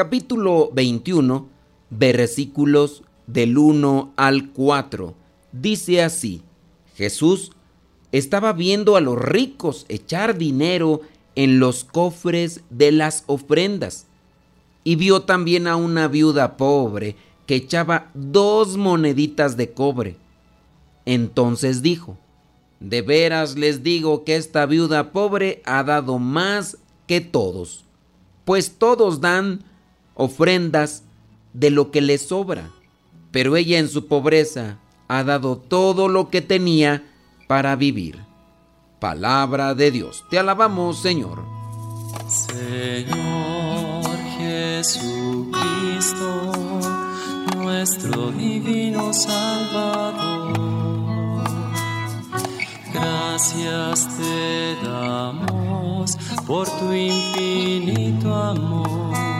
capítulo 21 versículos del 1 al 4. Dice así, Jesús estaba viendo a los ricos echar dinero en los cofres de las ofrendas y vio también a una viuda pobre que echaba dos moneditas de cobre. Entonces dijo, de veras les digo que esta viuda pobre ha dado más que todos, pues todos dan ofrendas de lo que les sobra, pero ella en su pobreza ha dado todo lo que tenía para vivir. Palabra de Dios, te alabamos Señor. Señor Jesucristo, nuestro divino Salvador Gracias te damos por tu infinito amor.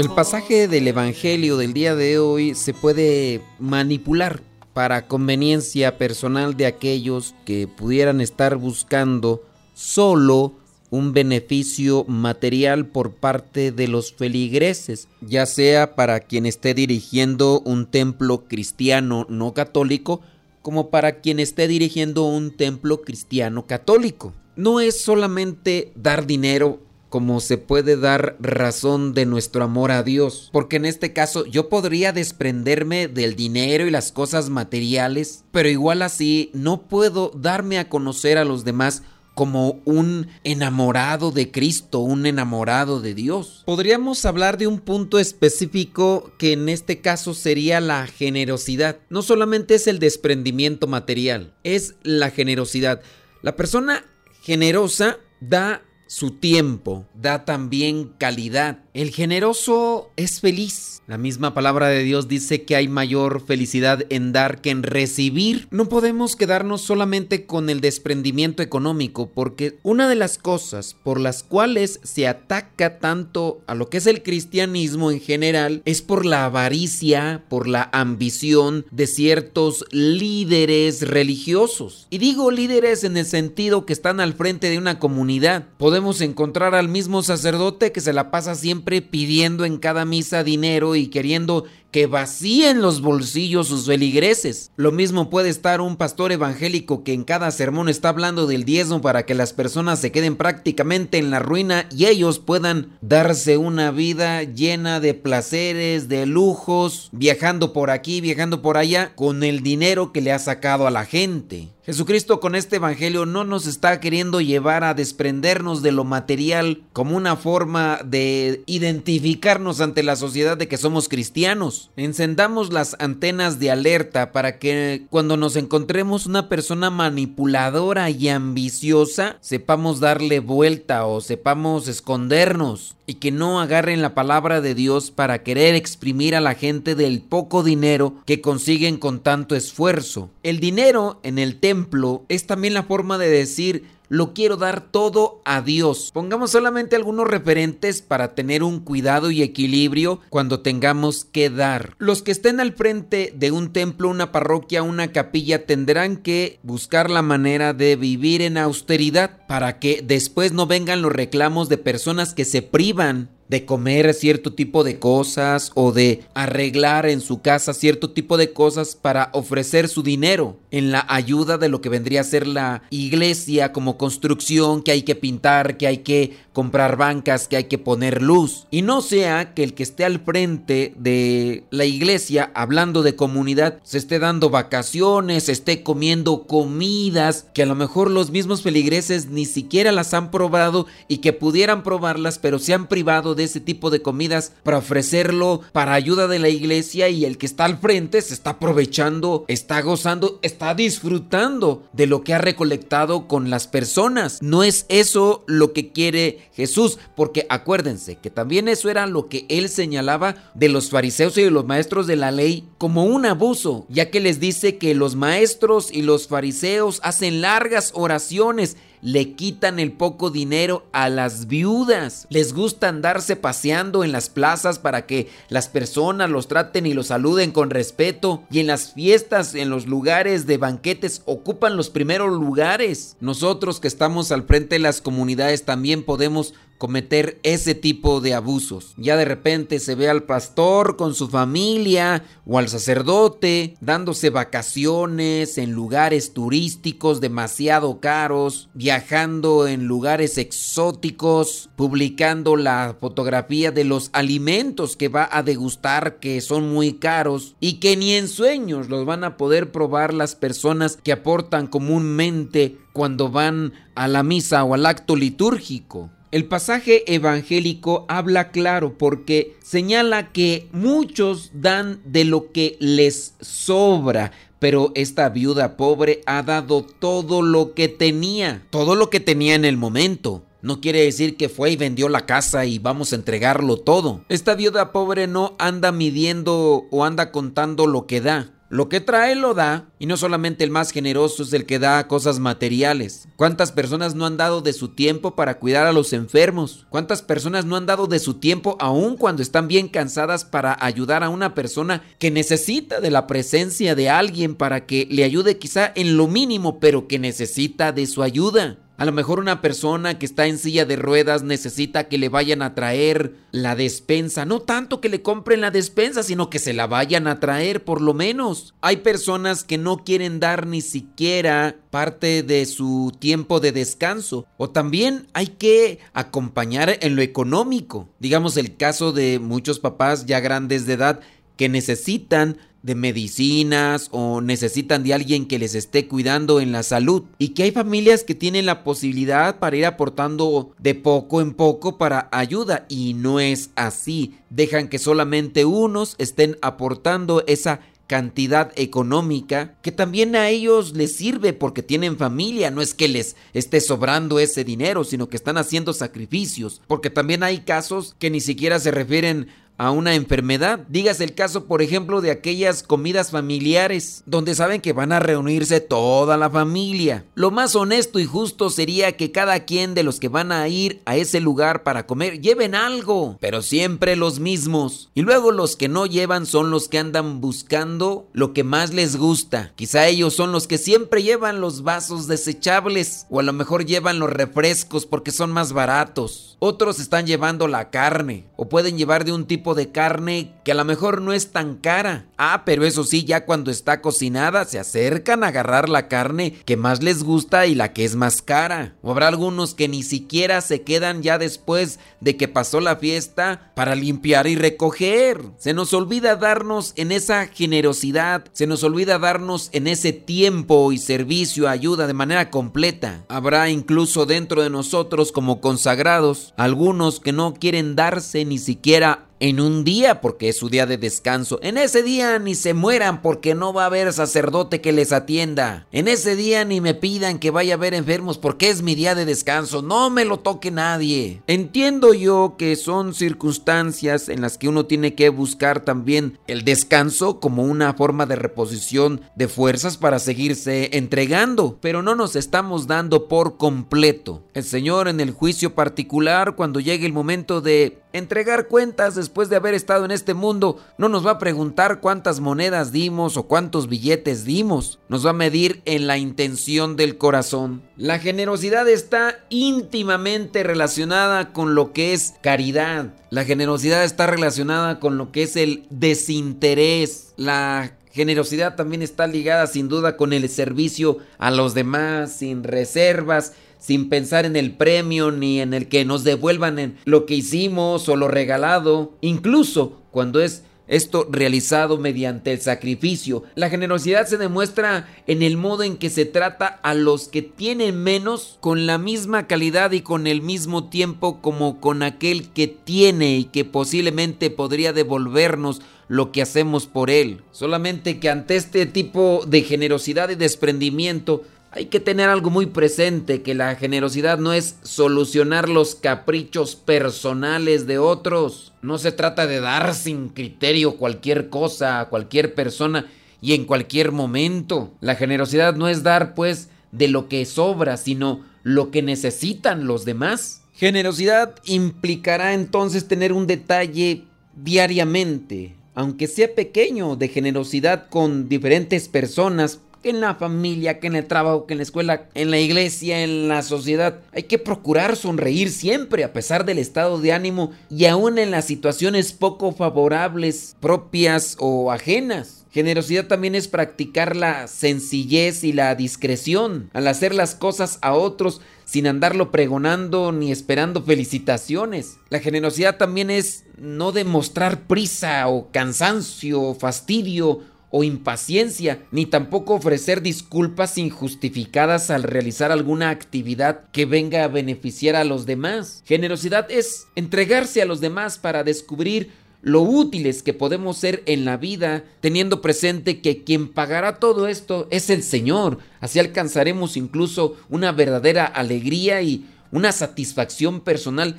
El pasaje del Evangelio del día de hoy se puede manipular para conveniencia personal de aquellos que pudieran estar buscando solo un beneficio material por parte de los feligreses, ya sea para quien esté dirigiendo un templo cristiano no católico, como para quien esté dirigiendo un templo cristiano católico. No es solamente dar dinero como se puede dar razón de nuestro amor a Dios, porque en este caso yo podría desprenderme del dinero y las cosas materiales, pero igual así no puedo darme a conocer a los demás como un enamorado de Cristo, un enamorado de Dios. Podríamos hablar de un punto específico que en este caso sería la generosidad. No solamente es el desprendimiento material, es la generosidad. La persona generosa da su tiempo, da también calidad. El generoso es feliz. La misma palabra de Dios dice que hay mayor felicidad en dar que en recibir. No podemos quedarnos solamente con el desprendimiento económico, porque una de las cosas por las cuales se ataca tanto a lo que es el cristianismo en general es por la avaricia, por la ambición de ciertos líderes religiosos. Y digo líderes en el sentido que están al frente de una comunidad. Podemos encontrar al mismo sacerdote que se la pasa siempre pidiendo en cada misa dinero y queriendo que vacíen los bolsillos sus feligreses. Lo mismo puede estar un pastor evangélico que en cada sermón está hablando del diezmo para que las personas se queden prácticamente en la ruina y ellos puedan darse una vida llena de placeres, de lujos, viajando por aquí, viajando por allá, con el dinero que le ha sacado a la gente. Jesucristo con este Evangelio no nos está queriendo llevar a desprendernos de lo material como una forma de identificarnos ante la sociedad de que somos cristianos. Encendamos las antenas de alerta para que cuando nos encontremos una persona manipuladora y ambiciosa, sepamos darle vuelta o sepamos escondernos y que no agarren la palabra de Dios para querer exprimir a la gente del poco dinero que consiguen con tanto esfuerzo. El dinero en el templo es también la forma de decir lo quiero dar todo a Dios. Pongamos solamente algunos referentes para tener un cuidado y equilibrio cuando tengamos que dar. Los que estén al frente de un templo, una parroquia, una capilla tendrán que buscar la manera de vivir en austeridad para que después no vengan los reclamos de personas que se privan de comer cierto tipo de cosas o de arreglar en su casa cierto tipo de cosas para ofrecer su dinero en la ayuda de lo que vendría a ser la iglesia como construcción que hay que pintar, que hay que comprar bancas, que hay que poner luz. Y no sea que el que esté al frente de la iglesia hablando de comunidad se esté dando vacaciones, esté comiendo comidas que a lo mejor los mismos feligreses ni siquiera las han probado y que pudieran probarlas, pero se han privado de ese tipo de comidas para ofrecerlo para ayuda de la iglesia y el que está al frente se está aprovechando, está gozando, está disfrutando de lo que ha recolectado con las personas. No es eso lo que quiere Jesús, porque acuérdense que también eso era lo que él señalaba de los fariseos y de los maestros de la ley como un abuso, ya que les dice que los maestros y los fariseos hacen largas oraciones le quitan el poco dinero a las viudas. Les gusta andarse paseando en las plazas para que las personas los traten y los saluden con respeto. Y en las fiestas, en los lugares de banquetes, ocupan los primeros lugares. Nosotros que estamos al frente de las comunidades también podemos cometer ese tipo de abusos. Ya de repente se ve al pastor con su familia o al sacerdote dándose vacaciones en lugares turísticos demasiado caros, viajando en lugares exóticos, publicando la fotografía de los alimentos que va a degustar que son muy caros y que ni en sueños los van a poder probar las personas que aportan comúnmente cuando van a la misa o al acto litúrgico. El pasaje evangélico habla claro porque señala que muchos dan de lo que les sobra, pero esta viuda pobre ha dado todo lo que tenía, todo lo que tenía en el momento. No quiere decir que fue y vendió la casa y vamos a entregarlo todo. Esta viuda pobre no anda midiendo o anda contando lo que da. Lo que trae lo da, y no solamente el más generoso es el que da cosas materiales. ¿Cuántas personas no han dado de su tiempo para cuidar a los enfermos? ¿Cuántas personas no han dado de su tiempo aún cuando están bien cansadas para ayudar a una persona que necesita de la presencia de alguien para que le ayude quizá en lo mínimo, pero que necesita de su ayuda? A lo mejor una persona que está en silla de ruedas necesita que le vayan a traer la despensa. No tanto que le compren la despensa, sino que se la vayan a traer por lo menos. Hay personas que no quieren dar ni siquiera parte de su tiempo de descanso. O también hay que acompañar en lo económico. Digamos el caso de muchos papás ya grandes de edad que necesitan de medicinas o necesitan de alguien que les esté cuidando en la salud. Y que hay familias que tienen la posibilidad para ir aportando de poco en poco para ayuda. Y no es así. Dejan que solamente unos estén aportando esa cantidad económica que también a ellos les sirve porque tienen familia, no es que les esté sobrando ese dinero, sino que están haciendo sacrificios, porque también hay casos que ni siquiera se refieren a una enfermedad. Dígase el caso, por ejemplo, de aquellas comidas familiares, donde saben que van a reunirse toda la familia. Lo más honesto y justo sería que cada quien de los que van a ir a ese lugar para comer lleven algo, pero siempre los mismos. Y luego los que no llevan son los que andan buscando lo que más les gusta. Quizá ellos son los que siempre llevan los vasos desechables, o a lo mejor llevan los refrescos porque son más baratos. Otros están llevando la carne, o pueden llevar de un tipo de carne que a lo mejor no es tan cara. Ah, pero eso sí, ya cuando está cocinada se acercan a agarrar la carne que más les gusta y la que es más cara. O habrá algunos que ni siquiera se quedan ya después de que pasó la fiesta para limpiar y recoger. Se nos olvida darnos en esa generosidad, se nos olvida darnos en ese tiempo y servicio, ayuda de manera completa. Habrá incluso dentro de nosotros como consagrados algunos que no quieren darse ni siquiera en un día porque es su día de descanso. En ese día ni se mueran porque no va a haber sacerdote que les atienda. En ese día ni me pidan que vaya a ver enfermos porque es mi día de descanso. No me lo toque nadie. Entiendo yo que son circunstancias en las que uno tiene que buscar también el descanso como una forma de reposición de fuerzas para seguirse entregando. Pero no nos estamos dando por completo. El Señor en el juicio particular cuando llegue el momento de entregar cuentas después de haber estado en este mundo. No nos va a preguntar cuántas monedas dimos o cuántos billetes dimos. Nos va a medir en la intención del corazón. La generosidad está íntimamente relacionada con lo que es caridad. La generosidad está relacionada con lo que es el desinterés. La generosidad también está ligada sin duda con el servicio a los demás, sin reservas sin pensar en el premio ni en el que nos devuelvan en lo que hicimos o lo regalado, incluso cuando es esto realizado mediante el sacrificio. La generosidad se demuestra en el modo en que se trata a los que tienen menos con la misma calidad y con el mismo tiempo como con aquel que tiene y que posiblemente podría devolvernos lo que hacemos por él. Solamente que ante este tipo de generosidad y desprendimiento hay que tener algo muy presente, que la generosidad no es solucionar los caprichos personales de otros. No se trata de dar sin criterio cualquier cosa a cualquier persona y en cualquier momento. La generosidad no es dar pues de lo que sobra, sino lo que necesitan los demás. Generosidad implicará entonces tener un detalle diariamente, aunque sea pequeño, de generosidad con diferentes personas que en la familia, que en el trabajo, que en la escuela, en la iglesia, en la sociedad. Hay que procurar sonreír siempre a pesar del estado de ánimo y aún en las situaciones poco favorables, propias o ajenas. Generosidad también es practicar la sencillez y la discreción al hacer las cosas a otros sin andarlo pregonando ni esperando felicitaciones. La generosidad también es no demostrar prisa o cansancio o fastidio o impaciencia, ni tampoco ofrecer disculpas injustificadas al realizar alguna actividad que venga a beneficiar a los demás. Generosidad es entregarse a los demás para descubrir lo útiles que podemos ser en la vida, teniendo presente que quien pagará todo esto es el Señor. Así alcanzaremos incluso una verdadera alegría y una satisfacción personal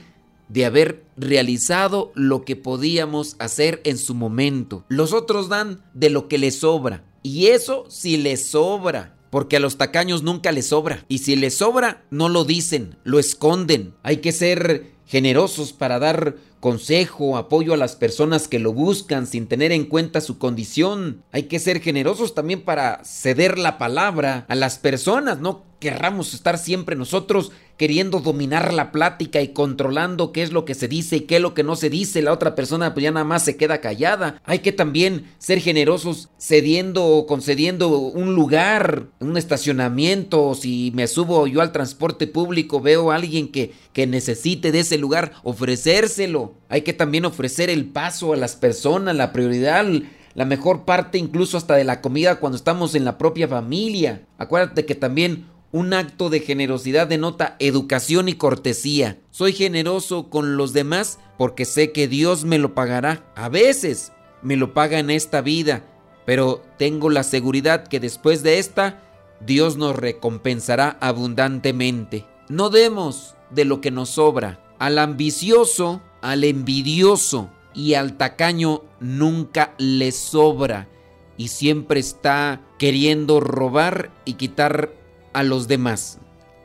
de haber realizado lo que podíamos hacer en su momento. Los otros dan de lo que les sobra. Y eso si les sobra. Porque a los tacaños nunca les sobra. Y si les sobra, no lo dicen, lo esconden. Hay que ser generosos para dar consejo, apoyo a las personas que lo buscan sin tener en cuenta su condición. Hay que ser generosos también para ceder la palabra a las personas, no querramos estar siempre nosotros queriendo dominar la plática y controlando qué es lo que se dice y qué es lo que no se dice. La otra persona pues ya nada más se queda callada. Hay que también ser generosos cediendo o concediendo un lugar, un estacionamiento. Si me subo yo al transporte público, veo a alguien que, que necesite de ese lugar, ofrecérselo. Hay que también ofrecer el paso a las personas, la prioridad la mejor parte incluso hasta de la comida cuando estamos en la propia familia. Acuérdate que también un acto de generosidad denota educación y cortesía. Soy generoso con los demás porque sé que Dios me lo pagará. A veces me lo paga en esta vida, pero tengo la seguridad que después de esta, Dios nos recompensará abundantemente. No demos de lo que nos sobra. Al ambicioso, al envidioso y al tacaño nunca le sobra y siempre está queriendo robar y quitar a los demás.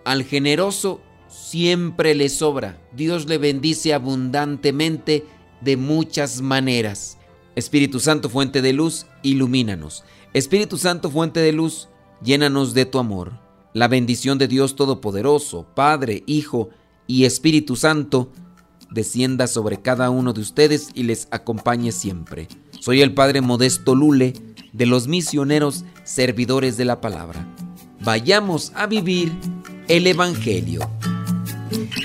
Al generoso siempre le sobra. Dios le bendice abundantemente de muchas maneras. Espíritu Santo, fuente de luz, ilumínanos. Espíritu Santo, fuente de luz, llénanos de tu amor. La bendición de Dios Todopoderoso, Padre, Hijo y Espíritu Santo, descienda sobre cada uno de ustedes y les acompañe siempre. Soy el Padre Modesto Lule, de los misioneros servidores de la palabra vayamos a vivir el Evangelio.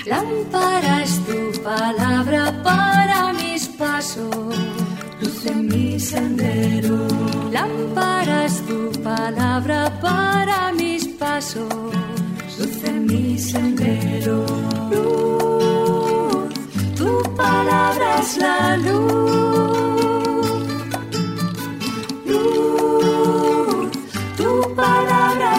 Lámpara es tu palabra para mis pasos, luz mi sendero. Lámpara es tu palabra para mis pasos, luz en mi sendero. Luz, tu palabra es la luz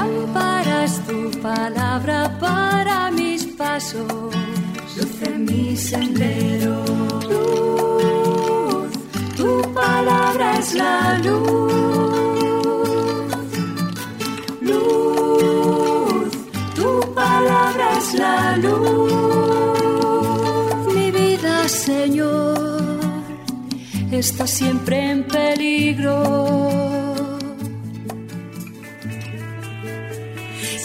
Lámparas tu palabra para mis pasos, luz en mi sendero. Luz, tu palabra es la luz. Luz, tu palabra es la luz. Mi vida, Señor, está siempre en peligro.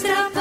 stop